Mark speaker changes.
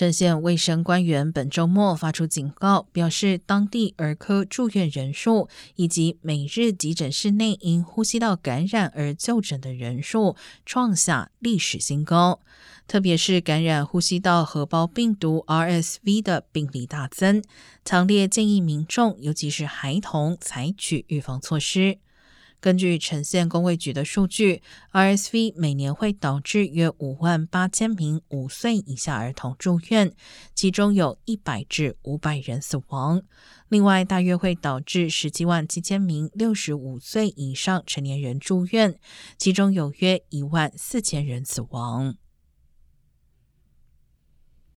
Speaker 1: 陈县卫生官员本周末发出警告，表示当地儿科住院人数以及每日急诊室内因呼吸道感染而就诊的人数创下历史新高，特别是感染呼吸道合胞病毒 RSV 的病例大增，强烈建议民众，尤其是孩童，采取预防措施。根据城县工卫局的数据，RSV 每年会导致约五万八千名五岁以下儿童住院，其中有一百至五百人死亡。另外，大约会导致十七万七千名六十五岁以上成年人住院，其中有约一万四千人死亡。